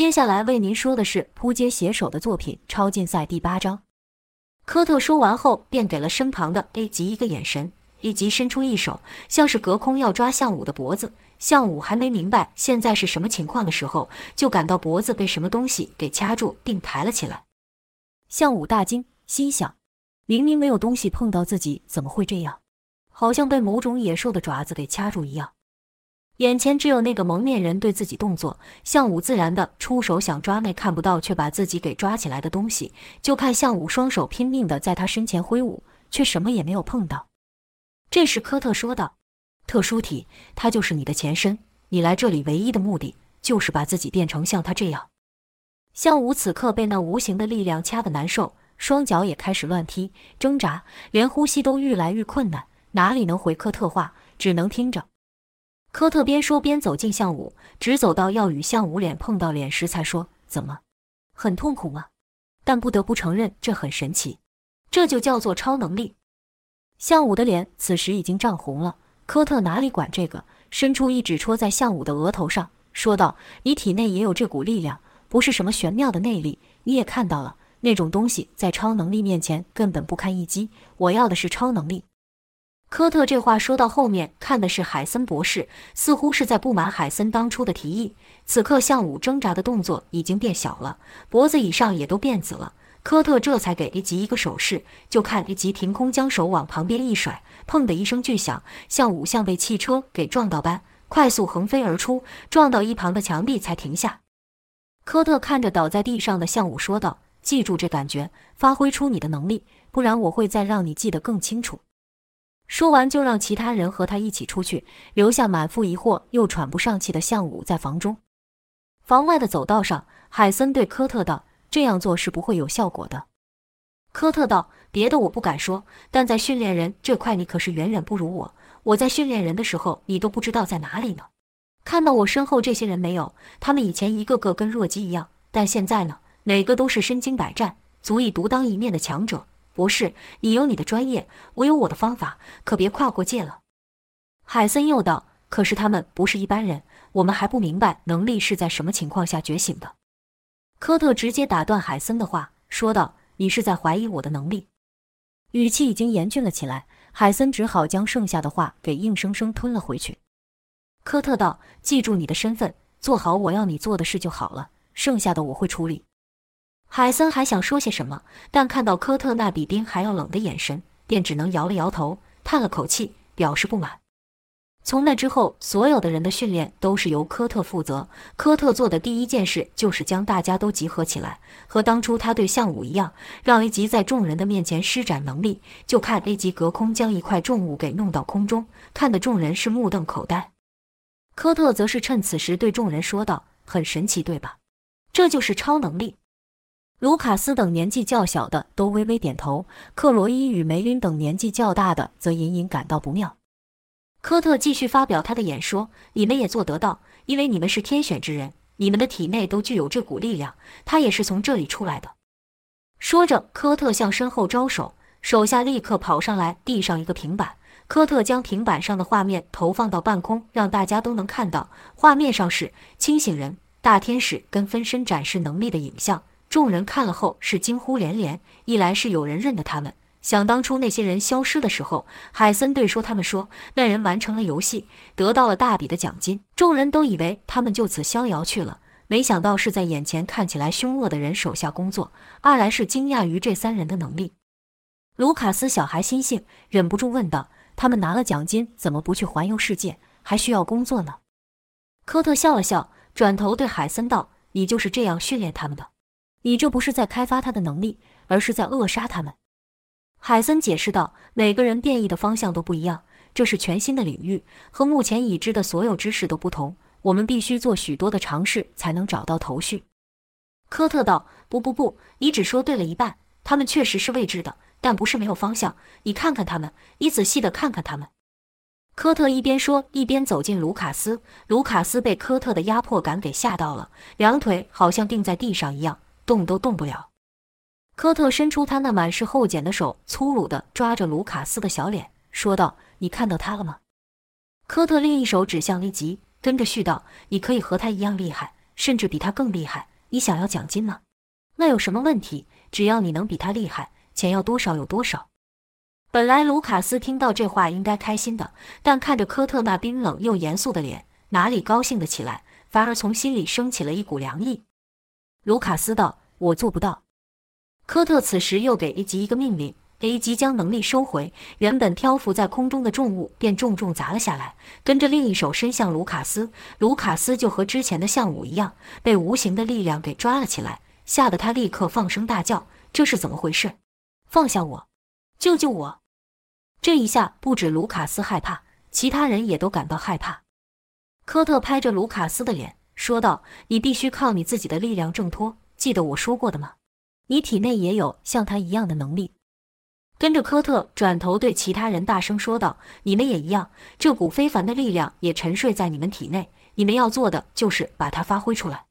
接下来为您说的是扑街写手的作品《超竞赛》第八章。科特说完后，便给了身旁的 A 级一个眼神，A 级伸出一手，像是隔空要抓向武的脖子。向武还没明白现在是什么情况的时候，就感到脖子被什么东西给掐住，并抬了起来。向武大惊，心想：明明没有东西碰到自己，怎么会这样？好像被某种野兽的爪子给掐住一样。眼前只有那个蒙面人对自己动作，向武自然的出手想抓那看不到却把自己给抓起来的东西。就看向武双手拼命的在他身前挥舞，却什么也没有碰到。这时科特说道：“特殊体，他就是你的前身。你来这里唯一的目的，就是把自己变成像他这样。”向武此刻被那无形的力量掐得难受，双脚也开始乱踢挣扎，连呼吸都愈来愈困难，哪里能回科特话，只能听着。科特边说边走近向武，直走到要与向武脸碰到脸时，才说：“怎么，很痛苦吗？但不得不承认，这很神奇，这就叫做超能力。”向武的脸此时已经涨红了。科特哪里管这个，伸出一指戳在向武的额头上，说道：“你体内也有这股力量，不是什么玄妙的内力。你也看到了，那种东西在超能力面前根本不堪一击。我要的是超能力。”科特这话说到后面，看的是海森博士，似乎是在不满海森当初的提议。此刻向武挣扎的动作已经变小了，脖子以上也都变紫了。科特这才给一吉一个手势，就看一吉凭空将手往旁边一甩，砰的一声巨响，向武像被汽车给撞到般，快速横飞而出，撞到一旁的墙壁才停下。科特看着倒在地上的向武说道：“记住这感觉，发挥出你的能力，不然我会再让你记得更清楚。”说完，就让其他人和他一起出去，留下满腹疑惑又喘不上气的向武在房中。房外的走道上，海森对科特道：“这样做是不会有效果的。”科特道：“别的我不敢说，但在训练人这块，你可是远远不如我。我在训练人的时候，你都不知道在哪里呢。看到我身后这些人没有？他们以前一个个跟弱鸡一样，但现在呢，哪个都是身经百战、足以独当一面的强者。”博士，你有你的专业，我有我的方法，可别跨过界了。海森又道：“可是他们不是一般人，我们还不明白能力是在什么情况下觉醒的。”科特直接打断海森的话，说道：“你是在怀疑我的能力？”语气已经严峻了起来。海森只好将剩下的话给硬生生吞了回去。科特道：“记住你的身份，做好我要你做的事就好了，剩下的我会处理。”海森还想说些什么，但看到科特那比冰还要冷的眼神，便只能摇了摇头，叹了口气，表示不满。从那之后，所有的人的训练都是由科特负责。科特做的第一件事就是将大家都集合起来，和当初他对项武一样，让 A 级在众人的面前施展能力。就看 A 级隔空将一块重物给弄到空中，看得众人是目瞪口呆。科特则是趁此时对众人说道：“很神奇，对吧？这就是超能力。”卢卡斯等年纪较小的都微微点头，克罗伊与梅林等年纪较大的则隐隐感到不妙。科特继续发表他的演说：“你们也做得到，因为你们是天选之人，你们的体内都具有这股力量，他也是从这里出来的。”说着，科特向身后招手，手下立刻跑上来递上一个平板。科特将平板上的画面投放到半空，让大家都能看到。画面上是清醒人、大天使跟分身展示能力的影像。众人看了后是惊呼连连，一来是有人认得他们，想当初那些人消失的时候，海森对说他们说那人完成了游戏，得到了大笔的奖金，众人都以为他们就此逍遥去了，没想到是在眼前看起来凶恶的人手下工作。二来是惊讶于这三人的能力。卢卡斯小孩心性，忍不住问道：“他们拿了奖金，怎么不去环游世界，还需要工作呢？”科特笑了笑，转头对海森道：“你就是这样训练他们的。”你这不是在开发他的能力，而是在扼杀他们。”海森解释道，“每个人变异的方向都不一样，这是全新的领域，和目前已知的所有知识都不同。我们必须做许多的尝试，才能找到头绪。”科特道，“不不不，你只说对了一半。他们确实是未知的，但不是没有方向。你看看他们，你仔细的看看他们。”科特一边说，一边走进卢卡斯。卢卡斯被科特的压迫感给吓到了，两腿好像钉在地上一样。动都动不了。科特伸出他那满是厚茧的手，粗鲁地抓着卢卡斯的小脸，说道：“你看到他了吗？”科特另一手指向利吉，跟着絮道：“你可以和他一样厉害，甚至比他更厉害。你想要奖金吗？那有什么问题？只要你能比他厉害，钱要多少有多少。本来卢卡斯听到这话应该开心的，但看着科特那冰冷又严肃的脸，哪里高兴得起来？反而从心里升起了一股凉意。卢卡斯道：“我做不到。”科特此时又给 A 级一个命令，A 级将能力收回，原本漂浮在空中的重物便重重砸了下来，跟着另一手伸向卢卡斯。卢卡斯就和之前的项武一样，被无形的力量给抓了起来，吓得他立刻放声大叫：“这是怎么回事？放下我，救救我！”这一下不止卢卡斯害怕，其他人也都感到害怕。科特拍着卢卡斯的脸说道：“你必须靠你自己的力量挣脱，记得我说过的吗？你体内也有像他一样的能力。”跟着科特转头对其他人大声说道：“你们也一样，这股非凡的力量也沉睡在你们体内，你们要做的就是把它发挥出来。”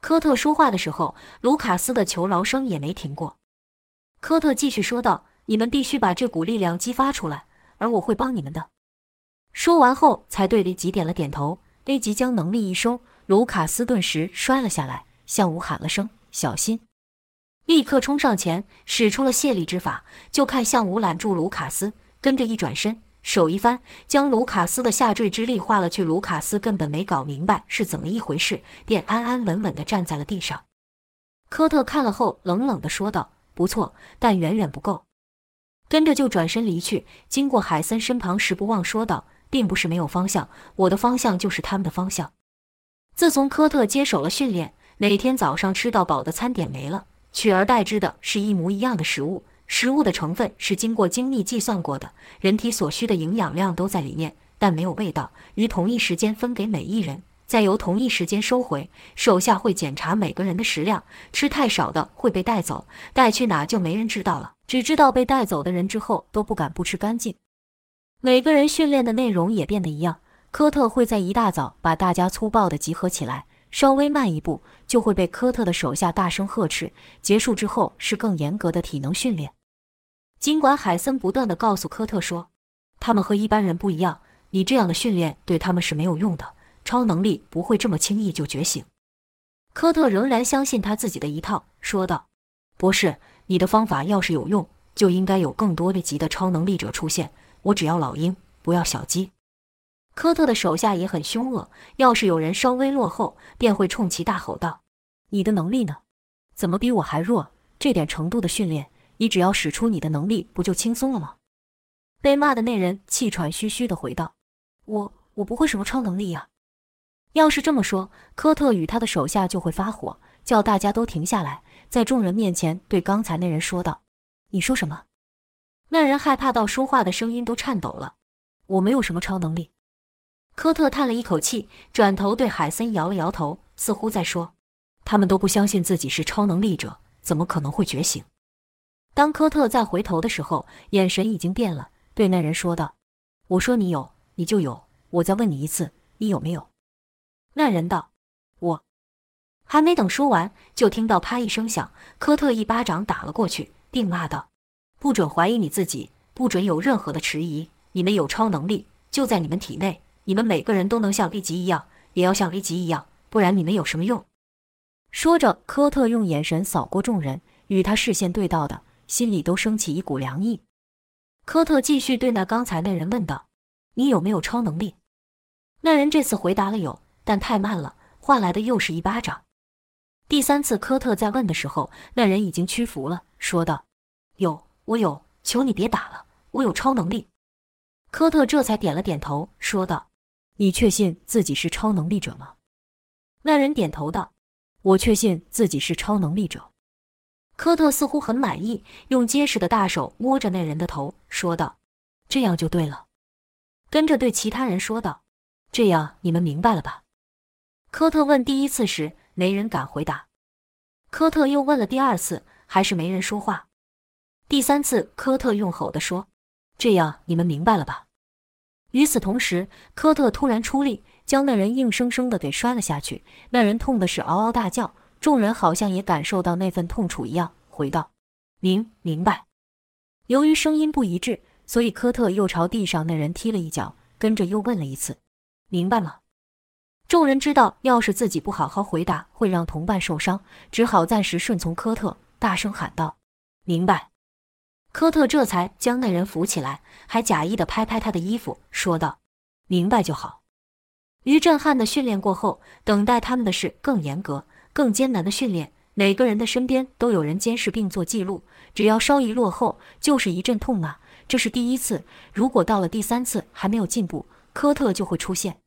科特说话的时候，卢卡斯的求饶声也没停过。科特继续说道。你们必须把这股力量激发出来，而我会帮你们的。说完后，才对雷吉点了点头。雷吉将能力一收，卢卡斯顿时摔了下来，向武喊了声“小心”，立刻冲上前，使出了卸力之法。就看向武揽住卢卡斯，跟着一转身，手一翻，将卢卡斯的下坠之力化了去。卢卡斯根本没搞明白是怎么一回事，便安安稳稳地站在了地上。科特看了后，冷冷地说道：“不错，但远远不够。”跟着就转身离去，经过海森身旁时，不忘说道：“并不是没有方向，我的方向就是他们的方向。”自从科特接手了训练，每天早上吃到饱的餐点没了，取而代之的是一模一样的食物，食物的成分是经过精密计算过的，人体所需的营养量都在里面，但没有味道。于同一时间分给每一人。再由同一时间收回，手下会检查每个人的食量，吃太少的会被带走，带去哪就没人知道了。只知道被带走的人之后都不敢不吃干净。每个人训练的内容也变得一样。科特会在一大早把大家粗暴的集合起来，稍微慢一步就会被科特的手下大声呵斥。结束之后是更严格的体能训练。尽管海森不断的告诉科特说，他们和一般人不一样，你这样的训练对他们是没有用的。超能力不会这么轻易就觉醒。科特仍然相信他自己的一套，说道：“博士，你的方法要是有用，就应该有更多的级的超能力者出现。我只要老鹰，不要小鸡。”科特的手下也很凶恶，要是有人稍微落后，便会冲其大吼道：“你的能力呢？怎么比我还弱？这点程度的训练，你只要使出你的能力，不就轻松了吗？”被骂的那人气喘吁吁地回道：“我我不会什么超能力呀。”要是这么说，科特与他的手下就会发火，叫大家都停下来，在众人面前对刚才那人说道：“你说什么？”那人害怕到说话的声音都颤抖了。“我没有什么超能力。”科特叹了一口气，转头对海森摇了摇头，似乎在说：“他们都不相信自己是超能力者，怎么可能会觉醒？”当科特再回头的时候，眼神已经变了，对那人说道：“我说你有，你就有；我再问你一次，你有没有？”那人道：“我还没等说完，就听到啪一声响，科特一巴掌打了过去，并骂道：‘不准怀疑你自己，不准有任何的迟疑。你们有超能力，就在你们体内，你们每个人都能像利吉一样，也要像利吉一样，不然你们有什么用？’说着，科特用眼神扫过众人，与他视线对到的，心里都升起一股凉意。科特继续对那刚才那人问道：‘你有没有超能力？’那人这次回答了有。”但太慢了，换来的又是一巴掌。第三次科特在问的时候，那人已经屈服了，说道：“有，我有，求你别打了，我有超能力。”科特这才点了点头，说道：“你确信自己是超能力者吗？”那人点头道：“我确信自己是超能力者。”科特似乎很满意，用结实的大手摸着那人的头，说道：“这样就对了。”跟着对其他人说道：“这样你们明白了吧？”科特问第一次时，没人敢回答。科特又问了第二次，还是没人说话。第三次，科特用吼的说：“这样你们明白了吧？”与此同时，科特突然出力，将那人硬生生的给摔了下去。那人痛的是嗷嗷大叫，众人好像也感受到那份痛楚一样，回道：“明明白。”由于声音不一致，所以科特又朝地上那人踢了一脚，跟着又问了一次：“明白吗？”众人知道，要是自己不好好回答，会让同伴受伤，只好暂时顺从科特，大声喊道：“明白。”科特这才将那人扶起来，还假意的拍拍他的衣服，说道：“明白就好。”于震撼的训练过后，等待他们的是更严格、更艰难的训练。每个人的身边都有人监视并做记录，只要稍一落后，就是一阵痛骂。这是第一次，如果到了第三次还没有进步，科特就会出现。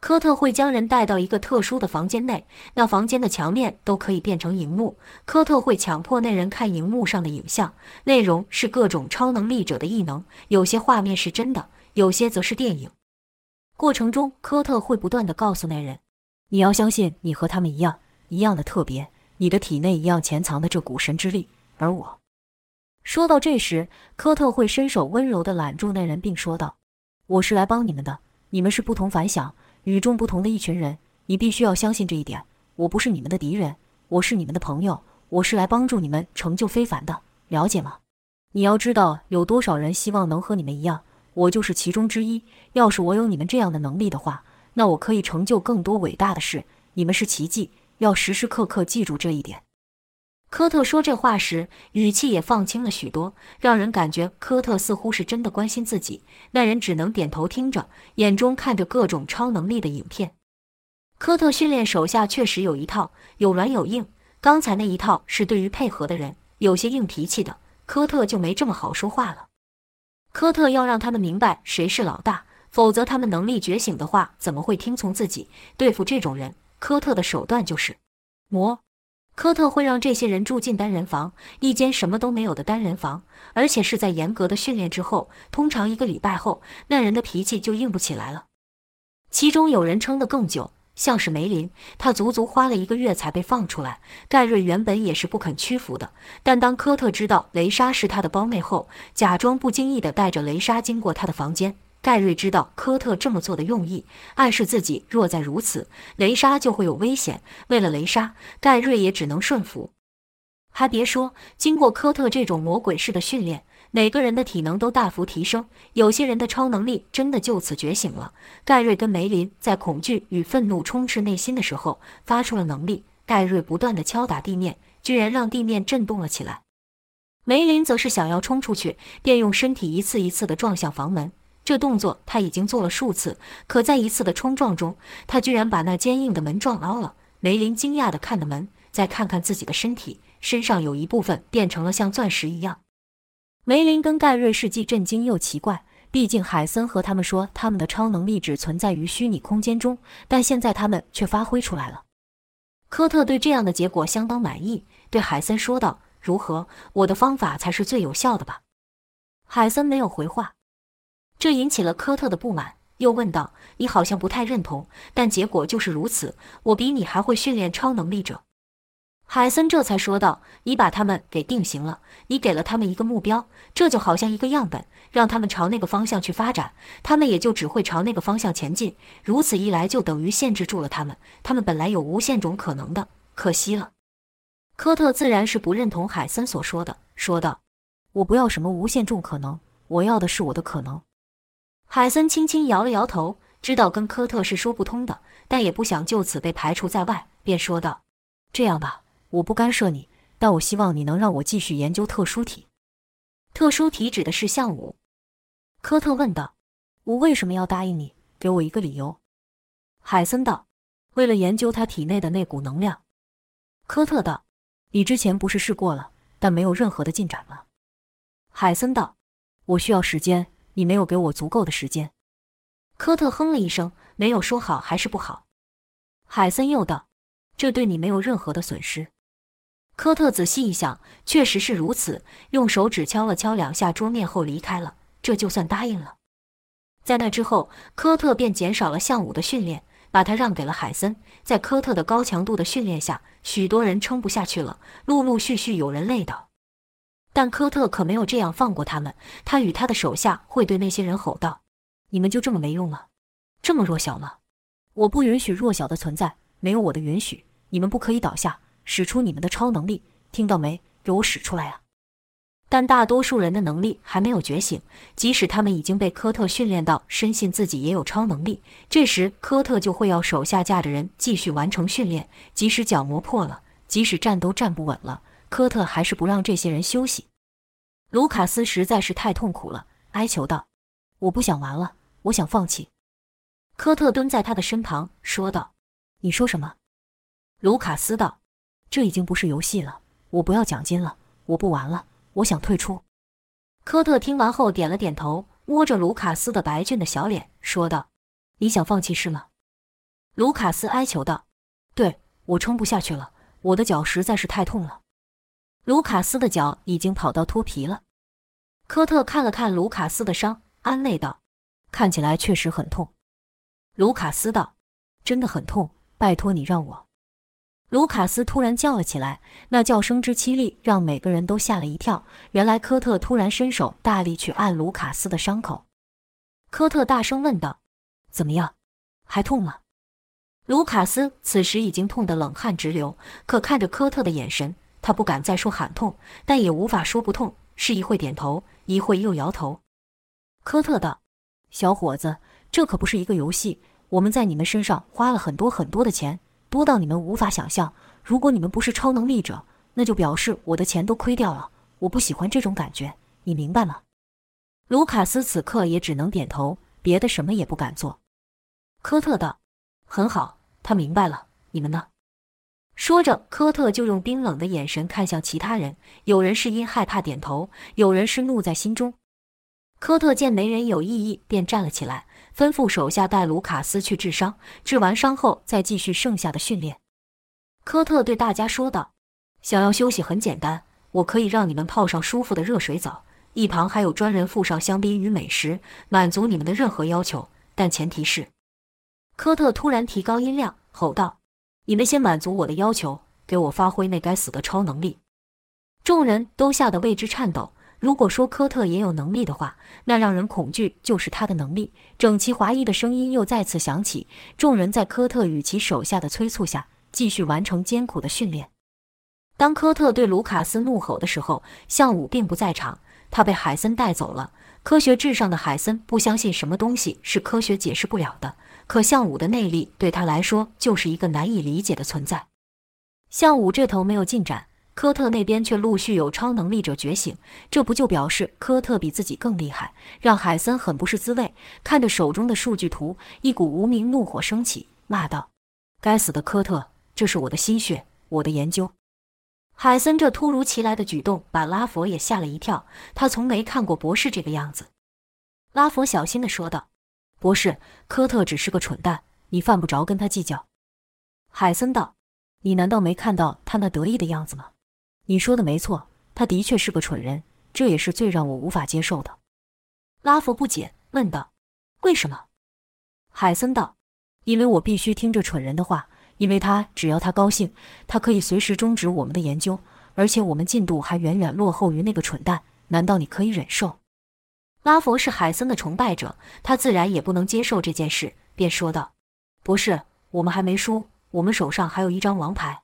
科特会将人带到一个特殊的房间内，那房间的墙面都可以变成荧幕。科特会强迫那人看荧幕上的影像，内容是各种超能力者的异能，有些画面是真的，有些则是电影。过程中，科特会不断的告诉那人：“你要相信，你和他们一样，一样的特别，你的体内一样潜藏的这股神之力。”而我，说到这时，科特会伸手温柔的揽住那人，并说道：“我是来帮你们的，你们是不同凡响。”与众不同的一群人，你必须要相信这一点。我不是你们的敌人，我是你们的朋友。我是来帮助你们成就非凡的，了解吗？你要知道，有多少人希望能和你们一样，我就是其中之一。要是我有你们这样的能力的话，那我可以成就更多伟大的事。你们是奇迹，要时时刻刻记住这一点。科特说这话时，语气也放轻了许多，让人感觉科特似乎是真的关心自己。那人只能点头听着，眼中看着各种超能力的影片。科特训练手下确实有一套，有软有硬。刚才那一套是对于配合的人，有些硬脾气的，科特就没这么好说话了。科特要让他们明白谁是老大，否则他们能力觉醒的话，怎么会听从自己？对付这种人，科特的手段就是磨。科特会让这些人住进单人房，一间什么都没有的单人房，而且是在严格的训练之后，通常一个礼拜后，那人的脾气就硬不起来了。其中有人撑得更久，像是梅林，他足足花了一个月才被放出来。盖瑞原本也是不肯屈服的，但当科特知道雷莎是他的胞妹后，假装不经意地带着雷莎经过他的房间。盖瑞知道科特这么做的用意，暗示自己若再如此，雷莎就会有危险。为了雷莎，盖瑞也只能顺服。还别说，经过科特这种魔鬼式的训练，每个人的体能都大幅提升，有些人的超能力真的就此觉醒了。盖瑞跟梅林在恐惧与愤怒充斥内心的时候，发出了能力。盖瑞不断的敲打地面，居然让地面震动了起来。梅林则是想要冲出去，便用身体一次一次的撞向房门。这动作他已经做了数次，可在一次的冲撞中，他居然把那坚硬的门撞凹了。梅林惊讶地看着门，再看看自己的身体，身上有一部分变成了像钻石一样。梅林跟盖瑞是既震惊又奇怪，毕竟海森和他们说他们的超能力只存在于虚拟空间中，但现在他们却发挥出来了。科特对这样的结果相当满意，对海森说道：“如何？我的方法才是最有效的吧？”海森没有回话。这引起了科特的不满，又问道：“你好像不太认同，但结果就是如此。我比你还会训练超能力者。”海森这才说道：“你把他们给定型了，你给了他们一个目标，这就好像一个样本，让他们朝那个方向去发展，他们也就只会朝那个方向前进。如此一来，就等于限制住了他们。他们本来有无限种可能的，可惜了。”科特自然是不认同海森所说的，说道：“我不要什么无限种可能，我要的是我的可能。”海森轻轻摇了摇头，知道跟科特是说不通的，但也不想就此被排除在外，便说道：“这样吧，我不干涉你，但我希望你能让我继续研究特殊体。特殊体指的是项武。”科特问道：“我为什么要答应你？给我一个理由。”海森道：“为了研究他体内的那股能量。”科特道：“你之前不是试过了，但没有任何的进展吗？”海森道：“我需要时间。”你没有给我足够的时间，科特哼了一声，没有说好还是不好。海森又道：“这对你没有任何的损失。”科特仔细一想，确实是如此，用手指敲了敲两下桌面后离开了，这就算答应了。在那之后，科特便减少了项武的训练，把他让给了海森。在科特的高强度的训练下，许多人撑不下去了，陆陆续续有人累倒。但科特可没有这样放过他们。他与他的手下会对那些人吼道：“你们就这么没用了，这么弱小吗？我不允许弱小的存在，没有我的允许，你们不可以倒下。使出你们的超能力，听到没？给我使出来啊！”但大多数人的能力还没有觉醒，即使他们已经被科特训练到深信自己也有超能力，这时科特就会要手下架着人继续完成训练。即使脚磨破了，即使站都站不稳了，科特还是不让这些人休息。卢卡斯实在是太痛苦了，哀求道：“我不想玩了，我想放弃。”科特蹲在他的身旁说道：“你说什么？”卢卡斯道：“这已经不是游戏了，我不要奖金了，我不玩了。”我想退出。科特听完后点了点头，摸着卢卡斯的白俊的小脸，说道：“你想放弃是吗？”卢卡斯哀求道：“对，我撑不下去了，我的脚实在是太痛了。”卢卡斯的脚已经跑到脱皮了。科特看了看卢卡斯的伤，安慰道：“看起来确实很痛。”卢卡斯道：“真的很痛，拜托你让我。”卢卡斯突然叫了起来，那叫声之凄厉，让每个人都吓了一跳。原来科特突然伸手大力去按卢卡斯的伤口。科特大声问道：“怎么样？还痛吗？”卢卡斯此时已经痛得冷汗直流，可看着科特的眼神，他不敢再说喊痛，但也无法说不痛，是一会点头，一会又摇头。科特道：“小伙子，这可不是一个游戏，我们在你们身上花了很多很多的钱。”多到你们无法想象。如果你们不是超能力者，那就表示我的钱都亏掉了。我不喜欢这种感觉，你明白吗？卢卡斯此刻也只能点头，别的什么也不敢做。科特道：“很好，他明白了。你们呢？”说着，科特就用冰冷的眼神看向其他人。有人是因害怕点头，有人是怒在心中。科特见没人有异议，便站了起来。吩咐手下带卢卡斯去治伤，治完伤后再继续剩下的训练。科特对大家说道：“想要休息很简单，我可以让你们泡上舒服的热水澡，一旁还有专人附上香槟与美食，满足你们的任何要求。但前提是……”科特突然提高音量吼道：“你们先满足我的要求，给我发挥那该死的超能力！”众人都吓得为之颤抖。如果说科特也有能力的话，那让人恐惧就是他的能力。整齐划一的声音又再次响起，众人在科特与其手下的催促下，继续完成艰苦的训练。当科特对卢卡斯怒吼的时候，向武并不在场，他被海森带走了。科学至上的海森不相信什么东西是科学解释不了的，可向武的内力对他来说就是一个难以理解的存在。向武这头没有进展。科特那边却陆续有超能力者觉醒，这不就表示科特比自己更厉害，让海森很不是滋味。看着手中的数据图，一股无名怒火升起，骂道：“该死的科特，这是我的心血，我的研究！”海森这突如其来的举动把拉佛也吓了一跳，他从没看过博士这个样子。拉佛小心地说道：“博士，科特只是个蠢蛋，你犯不着跟他计较。”海森道：“你难道没看到他那得意的样子吗？”你说的没错，他的确是个蠢人，这也是最让我无法接受的。拉佛不解问道：“为什么？”海森道：“因为我必须听这蠢人的话，因为他只要他高兴，他可以随时终止我们的研究，而且我们进度还远远落后于那个蠢蛋。难道你可以忍受？”拉佛是海森的崇拜者，他自然也不能接受这件事，便说道：“博士，我们还没输，我们手上还有一张王牌。”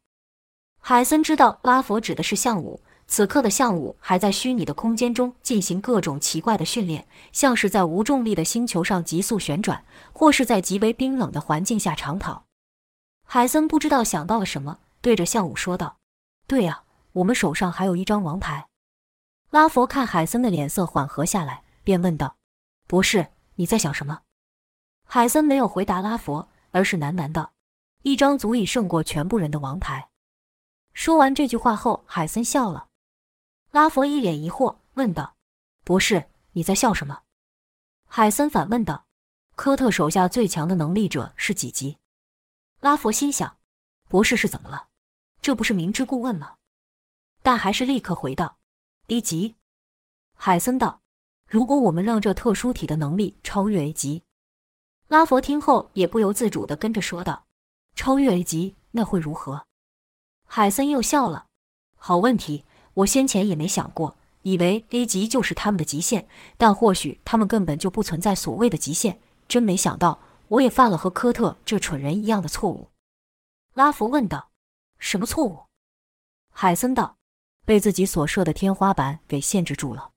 海森知道拉佛指的是项武，此刻的项武还在虚拟的空间中进行各种奇怪的训练，像是在无重力的星球上急速旋转，或是在极为冰冷的环境下长跑。海森不知道想到了什么，对着项武说道：“对呀，我们手上还有一张王牌。”拉佛看海森的脸色缓和下来，便问道：“博士，你在想什么？”海森没有回答拉佛，而是喃喃道：“一张足以胜过全部人的王牌。”说完这句话后，海森笑了。拉佛一脸疑惑，问道：“博士，你在笑什么？”海森反问道：“科特手下最强的能力者是几级？”拉佛心想：“博士是怎么了？这不是明知故问吗？”但还是立刻回道：“一级。”海森道：“如果我们让这特殊体的能力超越 A 级？”拉佛听后也不由自主地跟着说道：“超越 A 级，那会如何？”海森又笑了，好问题，我先前也没想过，以为 A 级就是他们的极限，但或许他们根本就不存在所谓的极限。真没想到，我也犯了和科特这蠢人一样的错误。拉弗问道：“什么错误？”海森道：“被自己所设的天花板给限制住了。